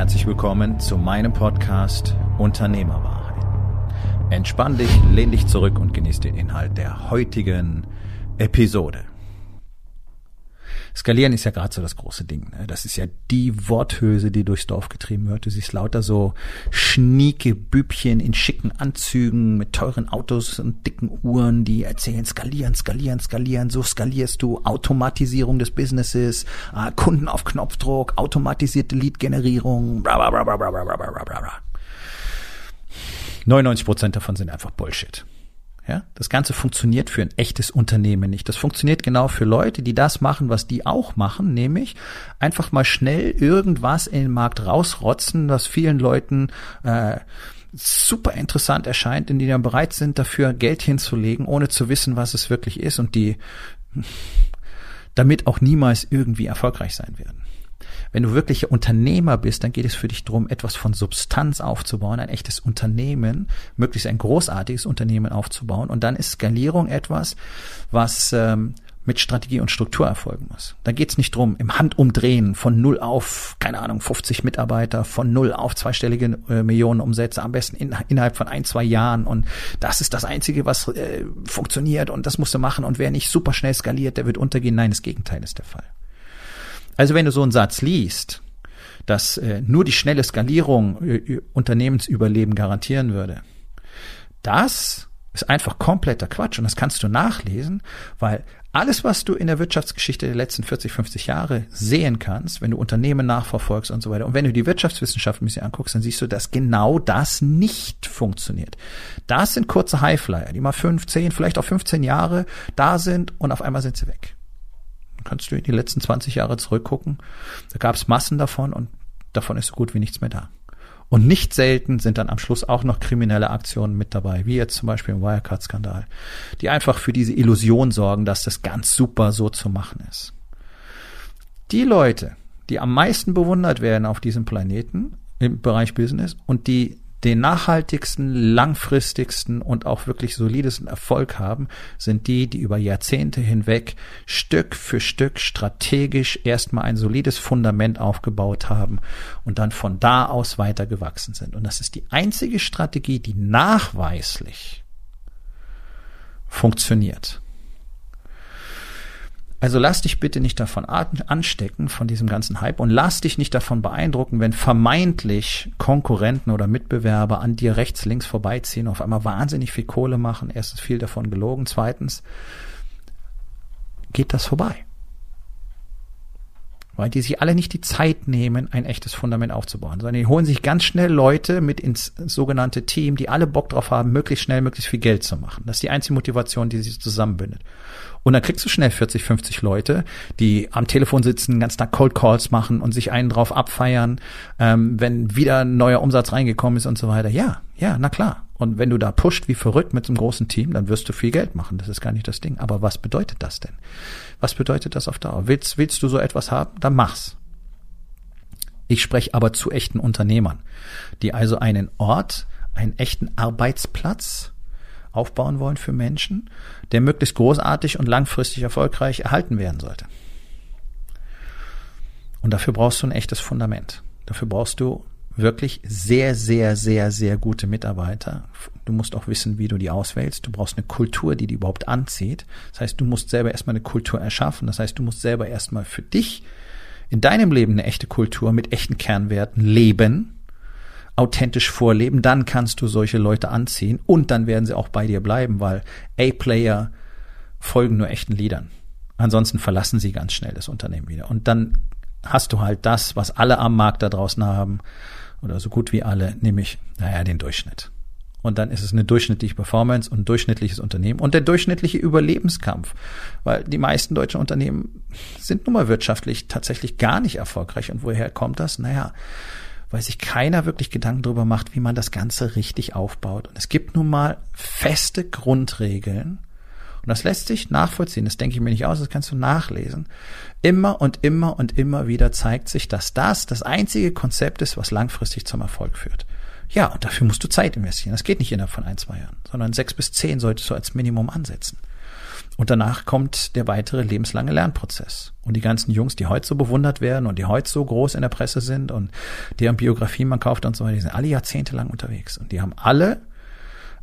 Herzlich willkommen zu meinem Podcast Unternehmerwahrheit. Entspann dich, lehn dich zurück und genieß den Inhalt der heutigen Episode. Skalieren ist ja gerade so das große Ding. Ne? Das ist ja die Worthülse, die durchs Dorf getrieben wird. Du siehst lauter so schnieke Bübchen in schicken Anzügen mit teuren Autos und dicken Uhren, die erzählen skalieren, skalieren, skalieren. So skalierst du Automatisierung des Businesses, äh, Kunden auf Knopfdruck, automatisierte Lead-Generierung, bla bla bla bla bla bla bla bla. 99 Prozent davon sind einfach Bullshit. Ja, das Ganze funktioniert für ein echtes Unternehmen nicht. Das funktioniert genau für Leute, die das machen, was die auch machen, nämlich einfach mal schnell irgendwas in den Markt rausrotzen, was vielen Leuten äh, super interessant erscheint, in die dann bereit sind, dafür Geld hinzulegen, ohne zu wissen, was es wirklich ist und die damit auch niemals irgendwie erfolgreich sein werden. Wenn du wirklich Unternehmer bist, dann geht es für dich darum, etwas von Substanz aufzubauen, ein echtes Unternehmen, möglichst ein großartiges Unternehmen aufzubauen. Und dann ist Skalierung etwas, was ähm, mit Strategie und Struktur erfolgen muss. Da geht es nicht drum, im Handumdrehen von null auf, keine Ahnung, 50 Mitarbeiter, von null auf zweistellige äh, Millionen Umsätze, am besten in, innerhalb von ein, zwei Jahren. Und das ist das Einzige, was äh, funktioniert und das musst du machen. Und wer nicht super schnell skaliert, der wird untergehen. Nein, das Gegenteil ist der Fall. Also wenn du so einen Satz liest, dass äh, nur die schnelle Skalierung äh, Unternehmensüberleben garantieren würde, das ist einfach kompletter Quatsch und das kannst du nachlesen, weil alles, was du in der Wirtschaftsgeschichte der letzten 40, 50 Jahre sehen kannst, wenn du Unternehmen nachverfolgst und so weiter, und wenn du die Wirtschaftswissenschaft ein bisschen anguckst, dann siehst du, dass genau das nicht funktioniert. Das sind kurze Highflyer, die mal 15, vielleicht auch 15 Jahre da sind und auf einmal sind sie weg kannst du in die letzten 20 Jahre zurückgucken. Da gab es Massen davon und davon ist so gut wie nichts mehr da. Und nicht selten sind dann am Schluss auch noch kriminelle Aktionen mit dabei, wie jetzt zum Beispiel im Wirecard-Skandal, die einfach für diese Illusion sorgen, dass das ganz super so zu machen ist. Die Leute, die am meisten bewundert werden auf diesem Planeten im Bereich Business und die den nachhaltigsten, langfristigsten und auch wirklich solidesten Erfolg haben, sind die, die über Jahrzehnte hinweg Stück für Stück strategisch erstmal ein solides Fundament aufgebaut haben und dann von da aus weiter gewachsen sind. Und das ist die einzige Strategie, die nachweislich funktioniert. Also lass dich bitte nicht davon anstecken, von diesem ganzen Hype und lass dich nicht davon beeindrucken, wenn vermeintlich Konkurrenten oder Mitbewerber an dir rechts, links vorbeiziehen, auf einmal wahnsinnig viel Kohle machen. Erstens viel davon gelogen. Zweitens geht das vorbei. Weil die sich alle nicht die Zeit nehmen, ein echtes Fundament aufzubauen, sondern die holen sich ganz schnell Leute mit ins sogenannte Team, die alle Bock drauf haben, möglichst schnell, möglichst viel Geld zu machen. Das ist die einzige Motivation, die sich zusammenbindet. Und dann kriegst du schnell 40, 50 Leute, die am Telefon sitzen, ganz Tag Cold Calls machen und sich einen drauf abfeiern, ähm, wenn wieder ein neuer Umsatz reingekommen ist und so weiter. Ja, ja, na klar. Und wenn du da pusht wie verrückt mit einem großen Team, dann wirst du viel Geld machen. Das ist gar nicht das Ding. Aber was bedeutet das denn? Was bedeutet das auf Dauer? Willst, willst du so etwas haben? Dann mach's. Ich spreche aber zu echten Unternehmern, die also einen Ort, einen echten Arbeitsplatz aufbauen wollen für Menschen, der möglichst großartig und langfristig erfolgreich erhalten werden sollte. Und dafür brauchst du ein echtes Fundament. Dafür brauchst du wirklich sehr, sehr, sehr, sehr gute Mitarbeiter. Du musst auch wissen, wie du die auswählst. Du brauchst eine Kultur, die die überhaupt anzieht. Das heißt, du musst selber erstmal eine Kultur erschaffen. Das heißt, du musst selber erstmal für dich in deinem Leben eine echte Kultur mit echten Kernwerten leben authentisch vorleben, dann kannst du solche Leute anziehen und dann werden sie auch bei dir bleiben, weil A-Player folgen nur echten Liedern. Ansonsten verlassen sie ganz schnell das Unternehmen wieder. Und dann hast du halt das, was alle am Markt da draußen haben, oder so gut wie alle, nämlich, naja, den Durchschnitt. Und dann ist es eine durchschnittliche Performance und ein durchschnittliches Unternehmen und der durchschnittliche Überlebenskampf. Weil die meisten deutschen Unternehmen sind nun mal wirtschaftlich tatsächlich gar nicht erfolgreich. Und woher kommt das? Naja, weil sich keiner wirklich Gedanken darüber macht, wie man das Ganze richtig aufbaut. Und es gibt nun mal feste Grundregeln. Und das lässt sich nachvollziehen. Das denke ich mir nicht aus, das kannst du nachlesen. Immer und immer und immer wieder zeigt sich, dass das das einzige Konzept ist, was langfristig zum Erfolg führt. Ja, und dafür musst du Zeit investieren. Das geht nicht innerhalb von ein, zwei Jahren, sondern sechs bis zehn solltest du als Minimum ansetzen. Und danach kommt der weitere lebenslange Lernprozess. Und die ganzen Jungs, die heute so bewundert werden und die heute so groß in der Presse sind und deren Biografien man kauft und so weiter, die sind alle jahrzehntelang unterwegs. Und die haben alle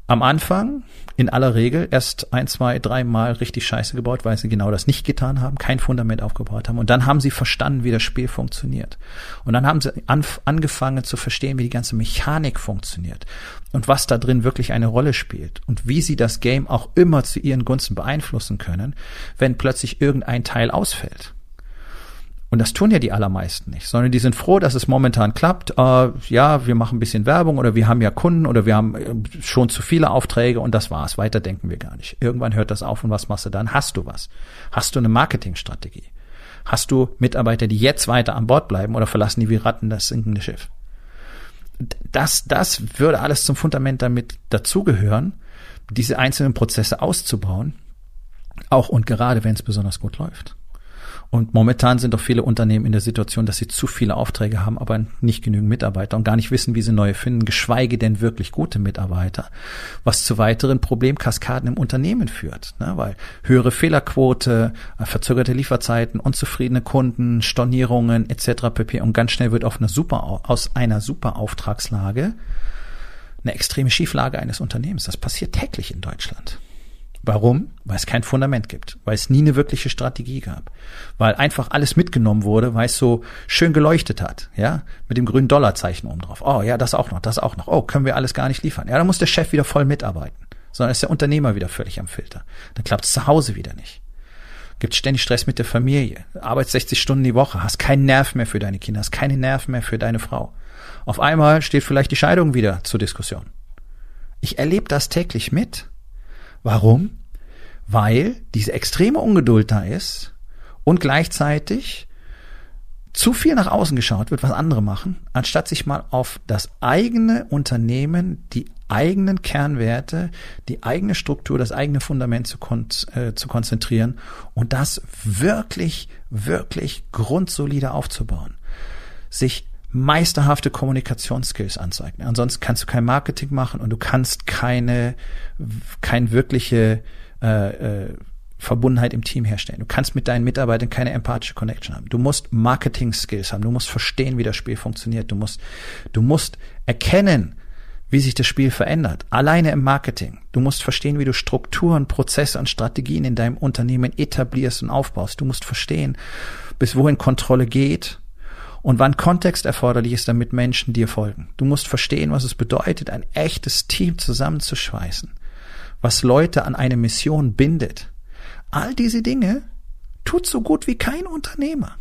am Anfang in aller Regel erst ein, zwei, dreimal richtig Scheiße gebaut, weil sie genau das nicht getan haben, kein Fundament aufgebaut haben. Und dann haben sie verstanden, wie das Spiel funktioniert. Und dann haben sie angefangen zu verstehen, wie die ganze Mechanik funktioniert und was da drin wirklich eine Rolle spielt und wie sie das Game auch immer zu ihren Gunsten beeinflussen können, wenn plötzlich irgendein Teil ausfällt. Und das tun ja die allermeisten nicht, sondern die sind froh, dass es momentan klappt. Äh, ja, wir machen ein bisschen Werbung oder wir haben ja Kunden oder wir haben äh, schon zu viele Aufträge und das war's. Weiter denken wir gar nicht. Irgendwann hört das auf und was machst du dann? Hast du was? Hast du eine Marketingstrategie? Hast du Mitarbeiter, die jetzt weiter an Bord bleiben oder verlassen die wie Ratten das sinkende Schiff? Das, das würde alles zum Fundament damit dazugehören, diese einzelnen Prozesse auszubauen. Auch und gerade, wenn es besonders gut läuft. Und momentan sind doch viele Unternehmen in der Situation, dass sie zu viele Aufträge haben, aber nicht genügend Mitarbeiter und gar nicht wissen, wie sie neue finden, geschweige denn wirklich gute Mitarbeiter, was zu weiteren Problemkaskaden im Unternehmen führt. Ne? Weil höhere Fehlerquote, äh, verzögerte Lieferzeiten, unzufriedene Kunden, Stornierungen etc. pp. Und ganz schnell wird auf eine super, aus einer super Auftragslage eine extreme Schieflage eines Unternehmens. Das passiert täglich in Deutschland. Warum? Weil es kein Fundament gibt, weil es nie eine wirkliche Strategie gab, weil einfach alles mitgenommen wurde, weil es so schön geleuchtet hat, ja, mit dem grünen Dollarzeichen oben drauf. Oh ja, das auch noch, das auch noch. Oh, können wir alles gar nicht liefern. Ja, dann muss der Chef wieder voll mitarbeiten, sondern ist der Unternehmer wieder völlig am Filter. Dann klappt es zu Hause wieder nicht. Gibt ständig Stress mit der Familie, arbeitest 60 Stunden die Woche, hast keinen Nerv mehr für deine Kinder, hast keine Nerven mehr für deine Frau. Auf einmal steht vielleicht die Scheidung wieder zur Diskussion. Ich erlebe das täglich mit Warum? Weil diese extreme Ungeduld da ist und gleichzeitig zu viel nach außen geschaut wird, was andere machen, anstatt sich mal auf das eigene Unternehmen, die eigenen Kernwerte, die eigene Struktur, das eigene Fundament zu, kon äh, zu konzentrieren und das wirklich, wirklich grundsolide aufzubauen. Sich meisterhafte Kommunikationsskills anzeigen. Ansonsten kannst du kein Marketing machen und du kannst keine, kein wirkliche äh, äh, Verbundenheit im Team herstellen. Du kannst mit deinen Mitarbeitern keine empathische Connection haben. Du musst Marketing-Skills haben. Du musst verstehen, wie das Spiel funktioniert. Du musst, du musst erkennen, wie sich das Spiel verändert. Alleine im Marketing. Du musst verstehen, wie du Strukturen, Prozesse und Strategien in deinem Unternehmen etablierst und aufbaust. Du musst verstehen, bis wohin Kontrolle geht und wann Kontext erforderlich ist, damit Menschen dir folgen. Du musst verstehen, was es bedeutet, ein echtes Team zusammenzuschweißen, was Leute an eine Mission bindet. All diese Dinge tut so gut wie kein Unternehmer.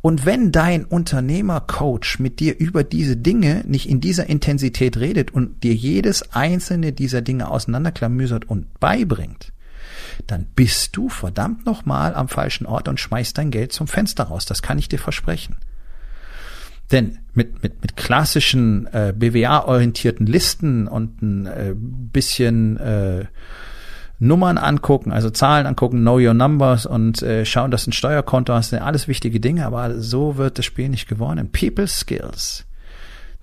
Und wenn dein Unternehmercoach mit dir über diese Dinge nicht in dieser Intensität redet und dir jedes einzelne dieser Dinge auseinanderklamüsert und beibringt, dann bist du verdammt nochmal am falschen Ort und schmeißt dein Geld zum Fenster raus. Das kann ich dir versprechen. Denn mit, mit, mit klassischen äh, BWA-orientierten Listen und ein äh, bisschen äh, Nummern angucken, also Zahlen angucken, know your numbers und äh, schauen, dass ein Steuerkonto hast, sind alles wichtige Dinge, aber so wird das Spiel nicht gewonnen. People Skills,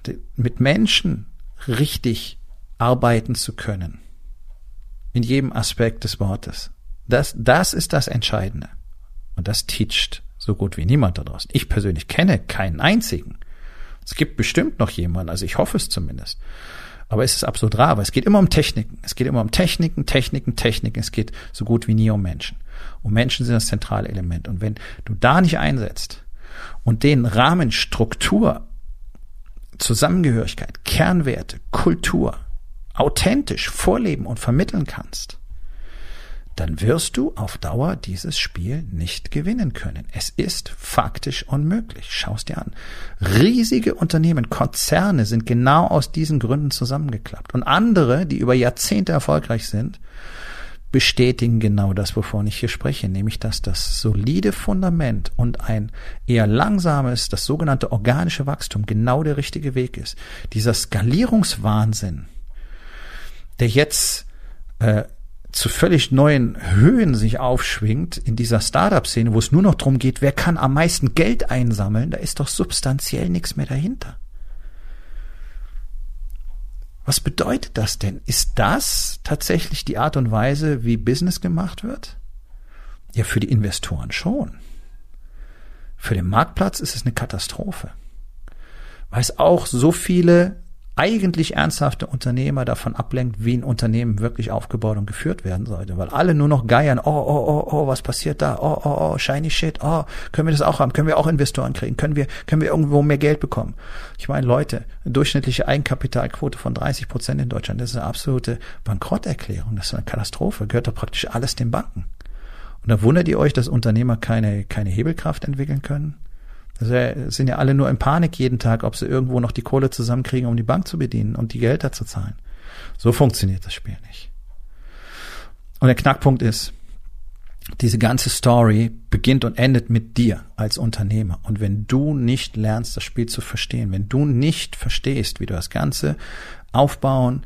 die, mit Menschen richtig arbeiten zu können, in jedem Aspekt des Wortes. Das, das ist das Entscheidende. Und das teacht so gut wie niemand da draußen. Ich persönlich kenne keinen einzigen. Es gibt bestimmt noch jemanden, also ich hoffe es zumindest. Aber es ist absolut rar, weil es geht immer um Techniken. Es geht immer um Techniken, Techniken, Techniken. Es geht so gut wie nie um Menschen. Und Menschen sind das zentrale Element. Und wenn du da nicht einsetzt und den Rahmen Struktur, Zusammengehörigkeit, Kernwerte, Kultur authentisch vorleben und vermitteln kannst, dann wirst du auf Dauer dieses Spiel nicht gewinnen können. Es ist faktisch unmöglich. Schau es dir an. Riesige Unternehmen, Konzerne sind genau aus diesen Gründen zusammengeklappt. Und andere, die über Jahrzehnte erfolgreich sind, bestätigen genau das, wovon ich hier spreche, nämlich dass das solide Fundament und ein eher langsames, das sogenannte organische Wachstum genau der richtige Weg ist. Dieser Skalierungswahnsinn, der jetzt äh, zu völlig neuen Höhen sich aufschwingt in dieser Startup-Szene, wo es nur noch darum geht, wer kann am meisten Geld einsammeln, da ist doch substanziell nichts mehr dahinter. Was bedeutet das denn? Ist das tatsächlich die Art und Weise, wie Business gemacht wird? Ja, für die Investoren schon. Für den Marktplatz ist es eine Katastrophe. Weil es auch so viele eigentlich ernsthafte Unternehmer davon ablenkt, wie ein Unternehmen wirklich aufgebaut und geführt werden sollte. Weil alle nur noch geiern, oh, oh, oh, oh, was passiert da? Oh, oh, oh, shiny shit, oh, können wir das auch haben? Können wir auch Investoren kriegen? Können wir, können wir irgendwo mehr Geld bekommen? Ich meine, Leute, durchschnittliche Eigenkapitalquote von 30 Prozent in Deutschland, das ist eine absolute Bankrotterklärung, das ist eine Katastrophe, gehört doch praktisch alles den Banken. Und da wundert ihr euch, dass Unternehmer keine, keine Hebelkraft entwickeln können? Das sind ja alle nur in Panik jeden Tag, ob sie irgendwo noch die Kohle zusammenkriegen, um die Bank zu bedienen und die Gehälter zu zahlen. So funktioniert das Spiel nicht. Und der Knackpunkt ist, diese ganze Story beginnt und endet mit dir als Unternehmer. Und wenn du nicht lernst, das Spiel zu verstehen, wenn du nicht verstehst, wie du das Ganze aufbauen,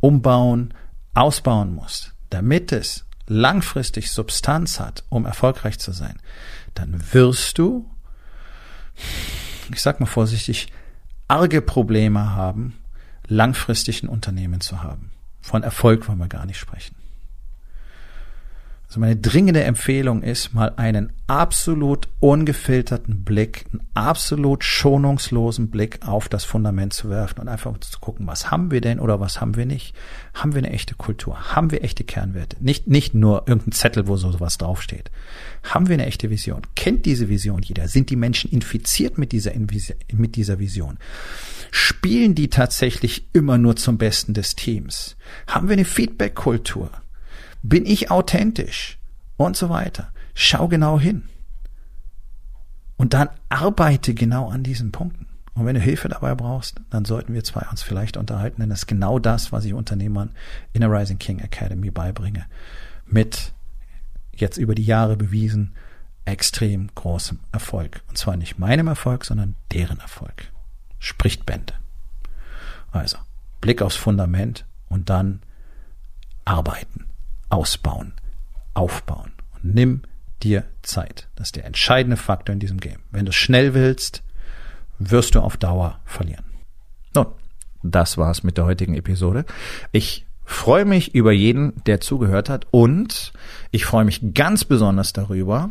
umbauen, ausbauen musst, damit es langfristig Substanz hat, um erfolgreich zu sein, dann wirst du ich sag mal vorsichtig, arge Probleme haben, langfristig ein Unternehmen zu haben. Von Erfolg wollen wir gar nicht sprechen. Also meine dringende Empfehlung ist, mal einen absolut ungefilterten Blick, einen absolut schonungslosen Blick auf das Fundament zu werfen und einfach zu gucken, was haben wir denn oder was haben wir nicht? Haben wir eine echte Kultur? Haben wir echte Kernwerte? Nicht, nicht nur irgendein Zettel, wo so sowas draufsteht. Haben wir eine echte Vision? Kennt diese Vision jeder? Sind die Menschen infiziert mit dieser, mit dieser Vision? Spielen die tatsächlich immer nur zum Besten des Teams? Haben wir eine Feedback-Kultur? Bin ich authentisch? Und so weiter. Schau genau hin. Und dann arbeite genau an diesen Punkten. Und wenn du Hilfe dabei brauchst, dann sollten wir zwei uns vielleicht unterhalten, denn das ist genau das, was ich Unternehmern in der Rising King Academy beibringe. Mit jetzt über die Jahre bewiesen extrem großem Erfolg. Und zwar nicht meinem Erfolg, sondern deren Erfolg. Spricht Bände. Also, Blick aufs Fundament und dann arbeiten ausbauen, aufbauen. Und nimm dir Zeit. Das ist der entscheidende Faktor in diesem Game. Wenn du schnell willst, wirst du auf Dauer verlieren. Nun, das war's mit der heutigen Episode. Ich freue mich über jeden, der zugehört hat und ich freue mich ganz besonders darüber,